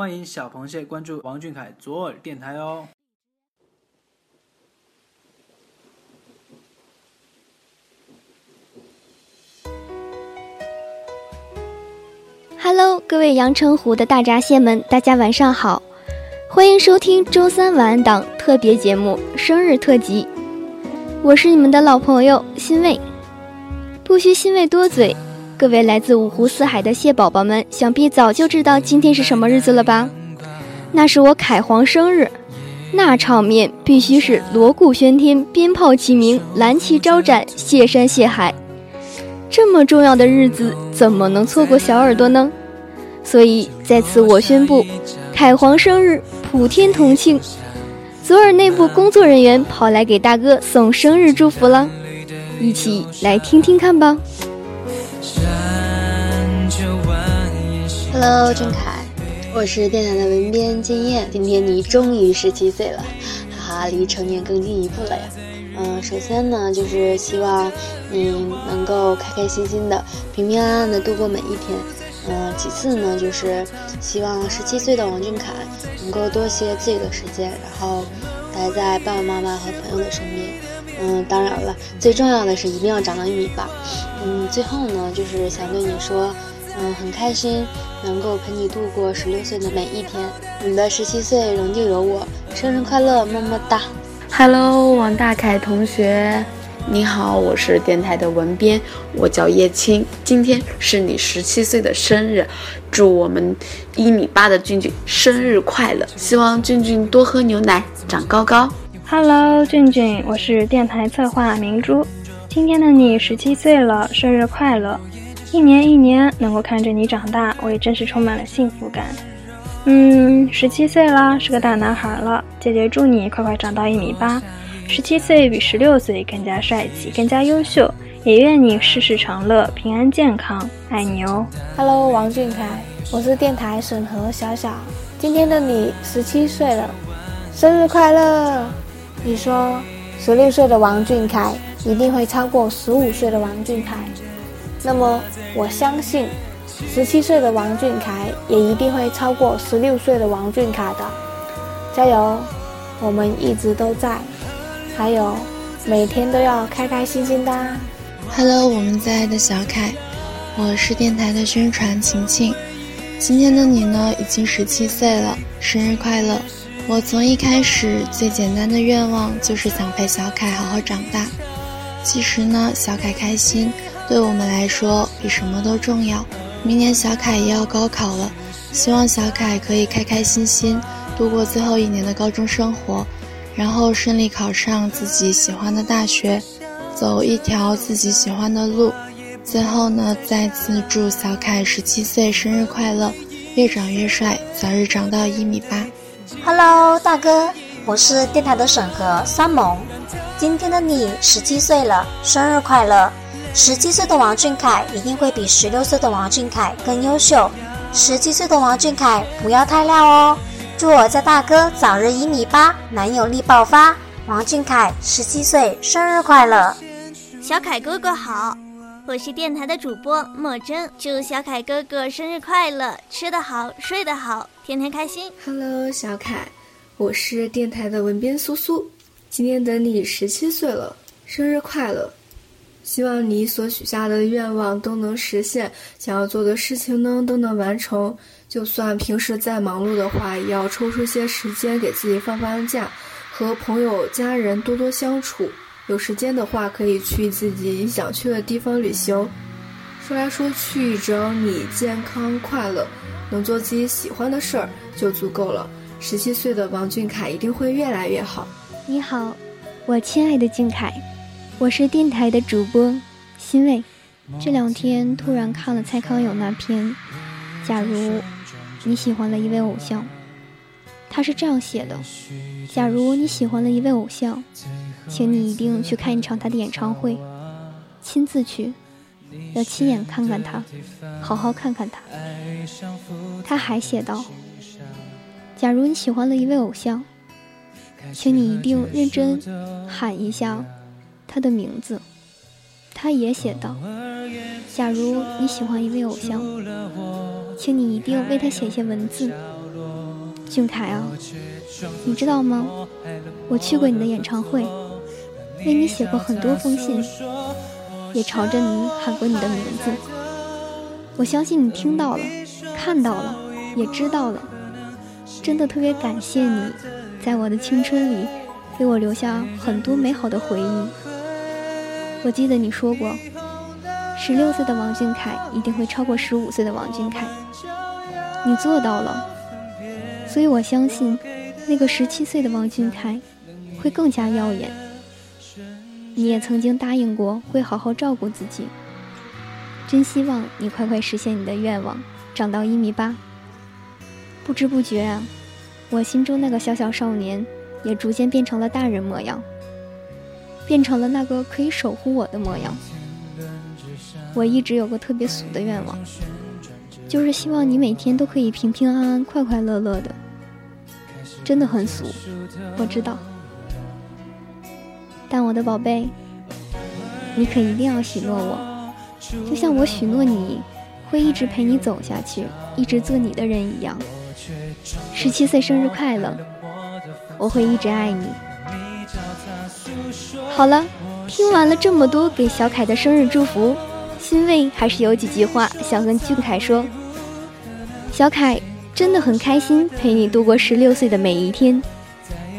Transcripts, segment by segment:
欢迎小螃蟹关注王俊凯左耳电台哦。Hello，各位阳澄湖的大闸蟹们，大家晚上好，欢迎收听周三晚安档特别节目生日特辑，我是你们的老朋友欣慰，不需欣慰多嘴，各位来自五湖四海的蟹宝宝们，想必早就知道今天是什么日子了吧？那是我凯皇生日，那场面必须是锣鼓喧天，鞭炮齐鸣，蓝旗招展，蟹山蟹海。这么重要的日子，怎么能错过小耳朵呢？所以在此我宣布，凯皇生日普天同庆。左耳内部工作人员跑来给大哥送生日祝福了，一起来听听看吧。Hello，俊凯，我是电台的文编金燕，今天你终于十七岁了，哈哈，离成年更进一步了呀。嗯，首先呢，就是希望你能够开开心心的、平平安安的度过每一天。嗯，其次呢，就是希望十七岁的王俊凯能够多些自己的时间，然后待在爸爸妈妈和朋友的身边。嗯，当然了，最重要的是一定要长到一米八。嗯，最后呢，就是想对你说，嗯，很开心能够陪你度过十六岁的每一天。你的十七岁仍旧有我，生日快乐，么么哒。Hello，王大凯同学，你好，我是电台的文编，我叫叶青，今天是你十七岁的生日，祝我们一米八的俊俊生日快乐，希望俊俊多喝牛奶，长高高。Hello，俊俊，我是电台策划明珠，今天的你十七岁了，生日快乐，一年一年能够看着你长大，我也真是充满了幸福感。嗯，十七岁了，是个大男孩了。姐姐祝你快快长到一米八，十七岁比十六岁更加帅气，更加优秀。也愿你事事长乐，平安健康，爱你哦。Hello，王俊凯，我是电台审核小小。今天的你十七岁了，生日快乐！你说十六岁的王俊凯一定会超过十五岁的王俊凯，那么我相信。十七岁的王俊凯也一定会超过十六岁的王俊凯的，加油！我们一直都在，还有每天都要开开心心的。Hello，我们在的小凯，我是电台的宣传晴晴。今天的你呢，已经十七岁了，生日快乐！我从一开始最简单的愿望就是想陪小凯好好长大。其实呢，小凯开心对我们来说比什么都重要。明年小凯也要高考了，希望小凯可以开开心心度过最后一年的高中生活，然后顺利考上自己喜欢的大学，走一条自己喜欢的路。最后呢，再次祝小凯十七岁生日快乐，越长越帅，早日长到一米八。Hello，大哥，我是电台的审核三萌，今天的你十七岁了，生日快乐。十七岁的王俊凯一定会比十六岁的王俊凯更优秀。十七岁的王俊凯不要太料哦！祝我家大哥早日一米八，男友力爆发。王俊凯十七岁生日快乐！小凯哥哥好，我是电台的主播莫真，祝小凯哥哥生日快乐，吃得好，睡得好，天天开心。Hello，小凯，我是电台的文编苏苏，今天等你十七岁了，生日快乐！希望你所许下的愿望都能实现，想要做的事情呢都能完成。就算平时再忙碌的话，也要抽出些时间给自己放放假，和朋友、家人多多相处。有时间的话，可以去自己想去的地方旅行。说来说去，只要你健康快乐，能做自己喜欢的事儿，就足够了。十七岁的王俊凯一定会越来越好。你好，我亲爱的俊凯。我是电台的主播，欣慰。这两天突然看了蔡康永那篇《假如你喜欢了一位偶像》，他是这样写的：假如你喜欢了一位偶像，请你一定去看一场他的演唱会，亲自去，要亲眼看看他，好好看看他。他还写道：假如你喜欢了一位偶像，请你一定认真喊一下。他的名字，他也写道：“假如你喜欢一位偶像，请你一定为他写些文字，俊凯啊，你知道吗？我去过你的演唱会，为你写过很多封信，也朝着你喊过你的名字。我相信你听到了，看到了，也知道了。真的特别感谢你，在我的青春里给我留下很多美好的回忆。我记得你说过，十六岁的王俊凯一定会超过十五岁的王俊凯，你做到了。所以我相信，那个十七岁的王俊凯会更加耀眼。你也曾经答应过会好好照顾自己，真希望你快快实现你的愿望，长到一米八。不知不觉啊，我心中那个小小少年也逐渐变成了大人模样，变成了那个可以守护我的模样。我一直有个特别俗的愿望，就是希望你每天都可以平平安安、快快乐乐的。真的很俗，我知道，但我的宝贝，你可一定要许诺我，就像我许诺你会一直陪你走下去，一直做你的人一样。十七岁生日快乐！我会一直爱你。好了，听完了这么多给小凯的生日祝福，欣慰还是有几句话想跟俊凯说。小凯真的很开心陪你度过十六岁的每一天。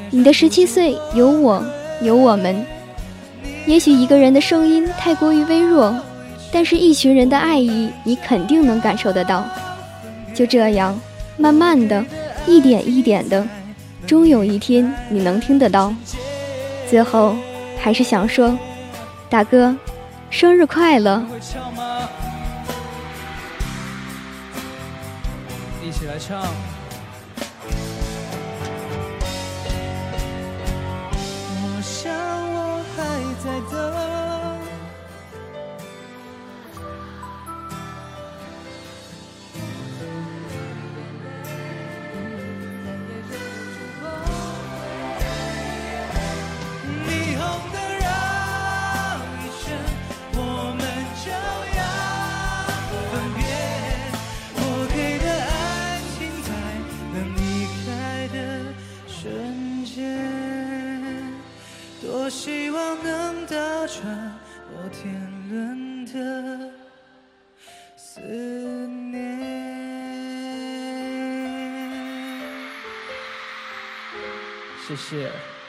你的十七岁有我，有我们。也许一个人的声音太过于微弱，但是一群人的爱意你肯定能感受得到。就这样。慢慢的，一点一点的，终有一天你能听得到。最后，还是想说，大哥，生日快乐！一起来唱。我想谢谢。